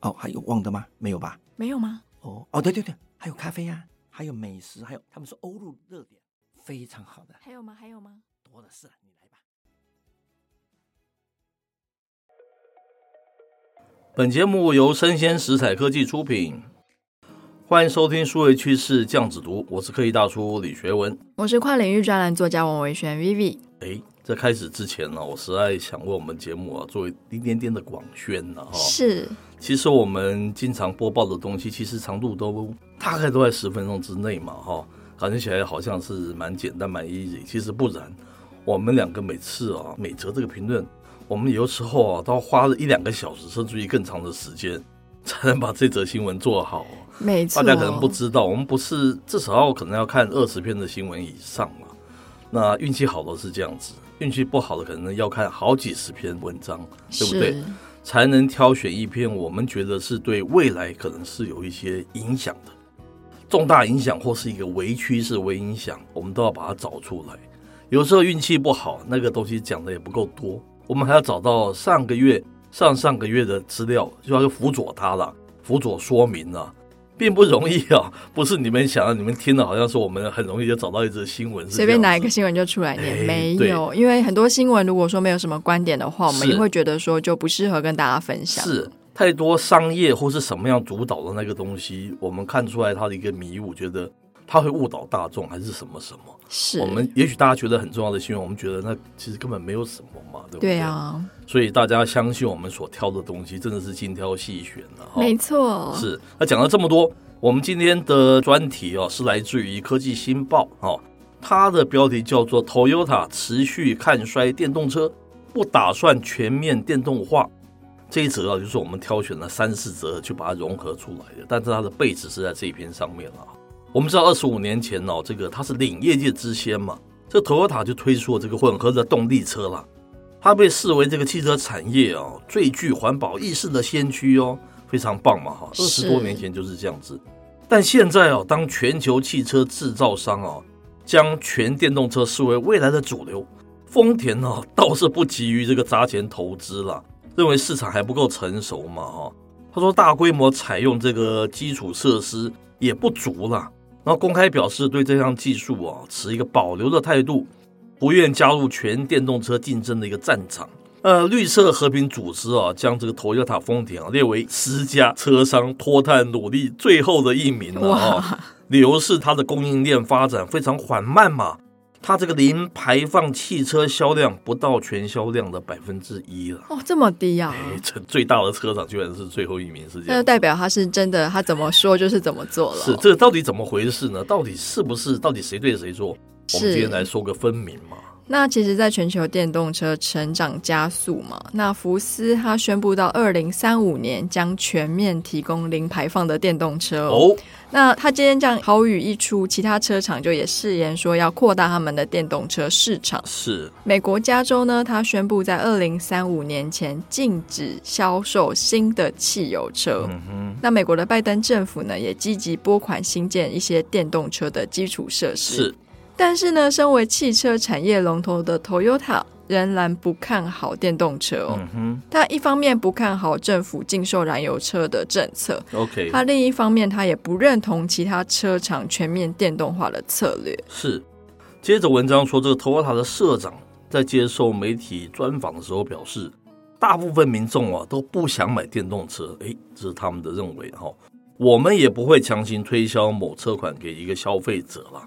哦，还有忘的吗？没有吧？没有吗？哦哦，对对对，还有咖啡呀、啊，还有美食，还有他们说欧陆热点，非常好的。还有吗？还有吗？多的是，你来吧。本节目由生鲜食材科技出品，欢迎收听数位趋势酱子读，我是科技大叔李学文，我是跨领域专栏作家王维轩 Vivi。哎。在开始之前呢，我实在想为我们节目啊做一点点的广宣呢哈。是，其实我们经常播报的东西，其实长度都大概都在十分钟之内嘛哈，感觉起来好像是蛮简单蛮 easy，其实不然。我们两个每次啊每则这个评论，我们有时候啊都要花了一两个小时，甚至于更长的时间，才能把这则新闻做好。没错，大家可能不知道，我们不是至少要可能要看二十篇的新闻以上嘛。那运气好的是这样子。运气不好的可能要看好几十篇文章，对不对？才能挑选一篇我们觉得是对未来可能是有一些影响的重大影响，或是一个微趋势、微影响，我们都要把它找出来。有时候运气不好，那个东西讲的也不够多，我们还要找到上个月、上上个月的资料，就要辅佐它了，辅佐说明了。并不容易啊，不是你们想的，你们听的好像是我们很容易就找到一则新闻，随便拿一个新闻就出来念，没有，因为很多新闻如果说没有什么观点的话，我们也会觉得说就不适合跟大家分享。是太多商业或是什么样主导的那个东西，我们看出来它的一个迷雾，觉得。他会误导大众还是什么什么？是我们也许大家觉得很重要的新闻，我们觉得那其实根本没有什么嘛，对不对？对啊，所以大家相信我们所挑的东西真的是精挑细选的哈。没错，是。那讲了这么多，我们今天的专题哦是来自于科技新报哦，它的标题叫做 “Toyota 持续看衰电动车，不打算全面电动化”。这一则啊，就是我们挑选了三四则去把它融合出来的，但是它的背景是在这一篇上面了。我们知道，二十五年前哦，这个它是领业界之先嘛，这 Toyota 就推出了这个混合的动力车了，它被视为这个汽车产业哦最具环保意识的先驱哦，非常棒嘛哈。二十多年前就是这样子，但现在哦，当全球汽车制造商哦将全电动车视为未来的主流，丰田哦倒是不急于这个砸钱投资了，认为市场还不够成熟嘛哈。他说大规模采用这个基础设施也不足了。然后公开表示对这项技术啊持一个保留的态度，不愿加入全电动车竞争的一个战场。呃，绿色和平组织啊将这个 Toyota 丰田啊列为十家车商脱碳努力最后的一名了啊，理由是它的供应链发展非常缓慢嘛。它这个零排放汽车销量不到全销量的百分之一了哦，这么低啊！这最大的车厂居然是最后一名，是这样。那就代表他是真的，他怎么说就是怎么做了。是这个到底怎么回事呢？到底是不是？到底谁对谁错？我们今天来说个分明嘛。那其实，在全球电动车成长加速嘛，那福斯它宣布到二零三五年将全面提供零排放的电动车哦。那他今天这样豪语一出，其他车厂就也誓言说要扩大他们的电动车市场。是美国加州呢，他宣布在二零三五年前禁止销售新的汽油车。嗯哼。那美国的拜登政府呢，也积极拨款新建一些电动车的基础设施。是。但是呢，身为汽车产业龙头的 Toyota 仍然不看好电动车哦。他一方面不看好政府禁售燃油车的政策，OK，他另一方面他也不认同其他车厂全面电动化的策略。是，接着文章说，这个 Toyota 的社长在接受媒体专访的时候表示，大部分民众啊都不想买电动车，诶，这是他们的认为哈。我们也不会强行推销某车款给一个消费者了。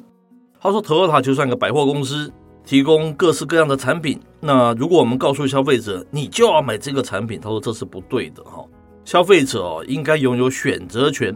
他说：“Toyota 就算个百货公司，提供各式各样的产品。那如果我们告诉消费者，你就要买这个产品，他说这是不对的哈。消费者哦，应该拥有选择权，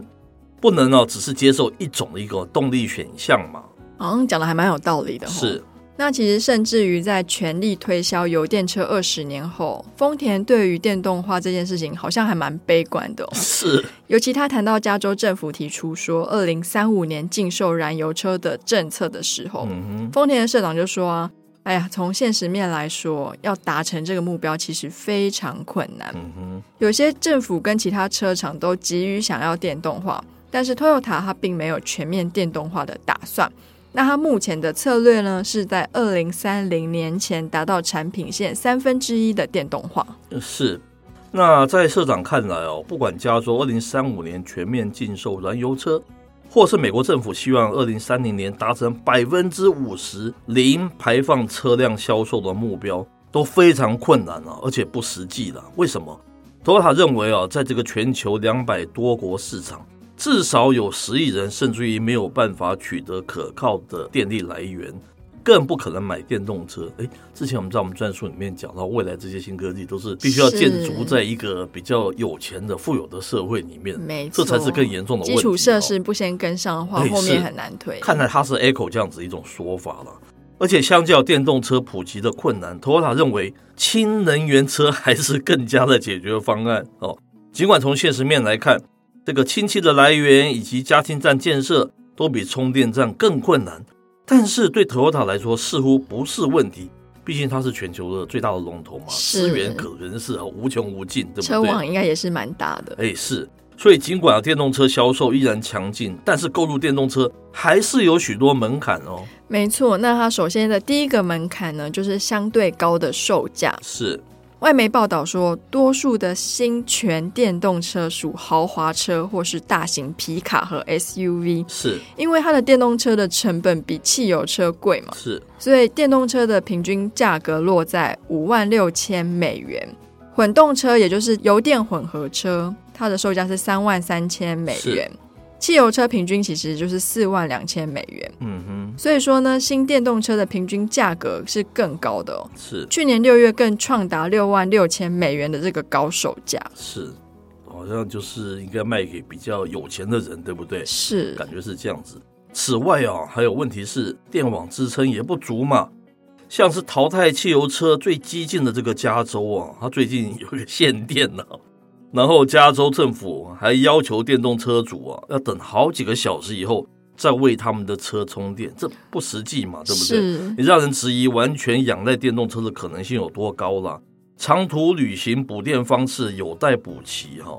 不能哦只是接受一种的一个动力选项嘛。好像讲的还蛮有道理的。是，那其实甚至于在全力推销油电车二十年后，丰田对于电动化这件事情好像还蛮悲观的哦。是，尤其他谈到加州政府提出说二零三五年禁售燃油车的政策的时候，嗯，丰田的社长就说啊，哎呀，从现实面来说，要达成这个目标其实非常困难。嗯，有些政府跟其他车厂都急于想要电动化，但是 Toyota 它并没有全面电动化的打算。那它目前的策略呢，是在二零三零年前达到产品线三分之一的电动化。是，那在社长看来哦，不管加州二零三五年全面禁售燃油车，或是美国政府希望二零三零年达成百分之五十零排放车辆销售的目标，都非常困难啊，而且不实际的。为什么托塔认为啊，在这个全球两百多国市场。至少有十亿人，甚至于没有办法取得可靠的电力来源，更不可能买电动车。诶，之前我们在我们专书里面讲到，未来这些新科技都是必须要建筑在一个比较有钱的、富有的社会里面，没错，这才是更严重的问题。基础设施不先跟上的话，后面很难推。看来它是 echo 这样子一种说法了。而且，相较电动车普及的困难，Toyota 认为氢能源车还是更加的解决方案哦。尽管从现实面来看，这个氢气的来源以及加氢站建设都比充电站更困难，但是对 Toyota 来说似乎不是问题，毕竟它是全球的最大的龙头嘛，资源可能是无穷无尽，对不对？车网应该也是蛮大的。哎，是，所以尽管电动车销售依然强劲，但是购入电动车还是有许多门槛哦。没错，那它首先的第一个门槛呢，就是相对高的售价。是。外媒报道说，多数的新全电动车属豪华车或是大型皮卡和 SUV，是因为它的电动车的成本比汽油车贵嘛？是，所以电动车的平均价格落在五万六千美元，混动车也就是油电混合车，它的售价是三万三千美元。汽油车平均其实就是四万两千美元，嗯哼，所以说呢，新电动车的平均价格是更高的哦。是，去年六月更创达六万六千美元的这个高售价。是，好像就是应该卖给比较有钱的人，对不对？是，感觉是这样子。此外啊，还有问题是电网支撑也不足嘛，像是淘汰汽油车最激进的这个加州啊，它最近有一个限电呢、啊。然后，加州政府还要求电动车主啊，要等好几个小时以后再为他们的车充电，这不实际嘛，对不对？是你让人质疑完全仰赖电动车的可能性有多高了。长途旅行补电方式有待补齐哈。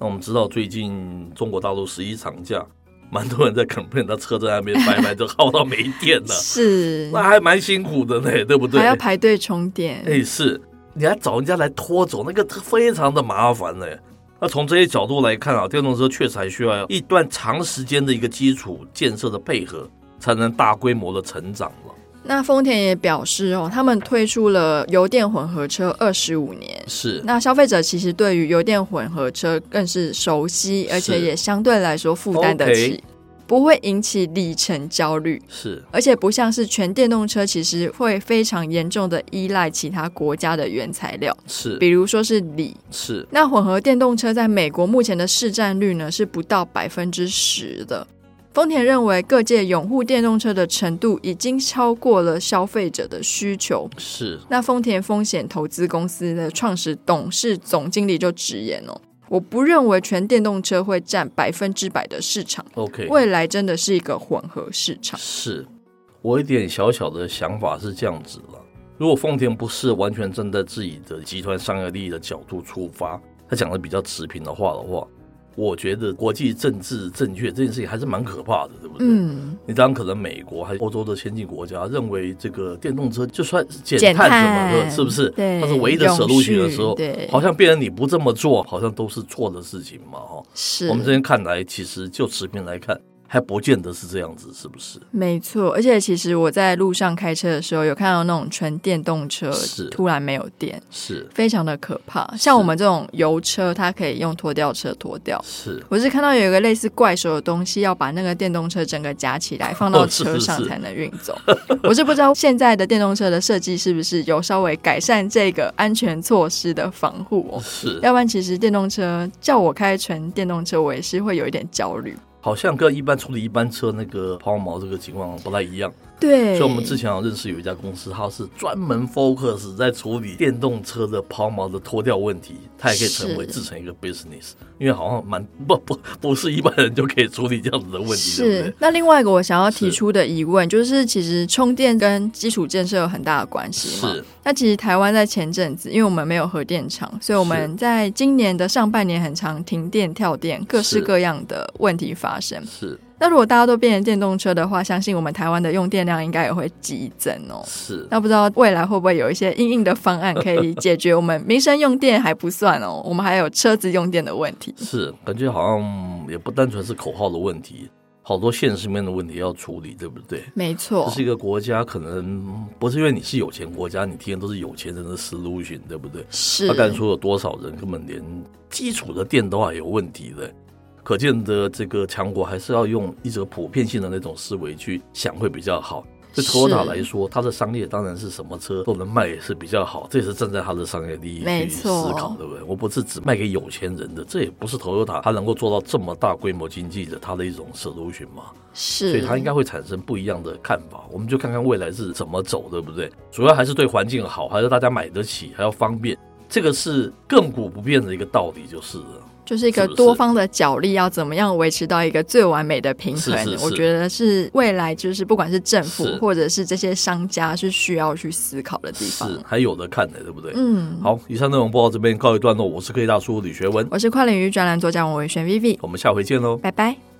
那我们知道，最近中国大陆十一长假，蛮多人在 complain，他车在那边白白就耗到没电了，是，那还蛮辛苦的呢，对不对？还要排队充电，哎，是。你还找人家来拖走，那个非常的麻烦呢。那从这些角度来看啊，电动车确实还需要一段长时间的一个基础建设的配合，才能大规模的成长了。那丰田也表示哦，他们推出了油电混合车二十五年，是。那消费者其实对于油电混合车更是熟悉，而且也相对来说负担得起。不会引起里程焦虑，是，而且不像是全电动车，其实会非常严重的依赖其他国家的原材料，是，比如说是锂，是。那混合电动车在美国目前的市占率呢，是不到百分之十的。丰田认为各界拥护电动车的程度已经超过了消费者的需求，是。那丰田风险投资公司的创始董事总经理就直言哦。我不认为全电动车会占百分之百的市场。OK，未来真的是一个混合市场。是，我一点小小的想法是这样子了。如果丰田不是完全站在自己的集团商业利益的角度出发，他讲的比较持平的话的话。我觉得国际政治正确这件事情还是蛮可怕的，对不对？嗯，你当然可能美国还是欧洲的先进国家认为这个电动车就算减碳什么的，是不是？对，它是唯一的 solution 的时候，对，好像变成你不这么做，好像都是错的事情嘛，哈。是我们这边看来，其实就持平来看。还不见得是这样子，是不是？没错，而且其实我在路上开车的时候，有看到那种纯电动车是突然没有电，是非常的可怕。像我们这种油车，它可以用拖吊车拖掉。是，我是看到有一个类似怪兽的东西，要把那个电动车整个夹起来放到车上才能运走。哦、是是是我是不知道现在的电动车的设计是不是有稍微改善这个安全措施的防护哦。是，要不然其实电动车叫我开纯电动车，我也是会有一点焦虑。好像跟一般处理一般车那个抛锚这个情况不太一样。对，所以我们之前有认识有一家公司，它是专门 focus 在处理电动车的抛锚的脱掉问题，它也可以成为制成一个 business，因为好像蛮不不不是一般人就可以处理这样子的问题。是，对对，那另外一个我想要提出的疑问就是，其实充电跟基础建设有很大的关系嘛？是。那其实台湾在前阵子，因为我们没有核电厂，所以我们在今年的上半年很常停电、跳电，各式各样的问题发生。是。那如果大家都变成电动车的话，相信我们台湾的用电量应该也会激增哦。是，那不知道未来会不会有一些硬硬的方案可以解决我们民生用电还不算哦，我们还有车子用电的问题。是，感觉好像也不单纯是口号的问题，好多现实面的问题要处理，对不对？没错，这是一个国家，可能不是因为你是有钱国家，你听的都是有钱人的 solution，对不对？是。他敢说有多少人根本连基础的电都还有问题的？可见的这个强国还是要用一种普遍性的那种思维去想会比较好。对 Toyota 来说，它的商业当然是什么车都能卖也是比较好，这也是站在它的商业利益去思考，对不对？我不是只卖给有钱人的，这也不是 Toyota 它能够做到这么大规模经济的它的一种 solution 嘛。是，所以它应该会产生不一样的看法。我们就看看未来是怎么走，对不对？主要还是对环境好，还是大家买得起，还要方便，这个是亘古不变的一个道理，就是了。就是一个多方的角力，要怎么样维持到一个最完美的平衡？是是是，我觉得是未来，就是不管是政府或者是这些商家，是需要去思考的地方。是还有的看的，对不对？嗯。好，以上内容播到这边告一段落。我是科技大叔李学文，我是跨领域专栏作家王维轩 Vivi，我们下回见喽，拜拜。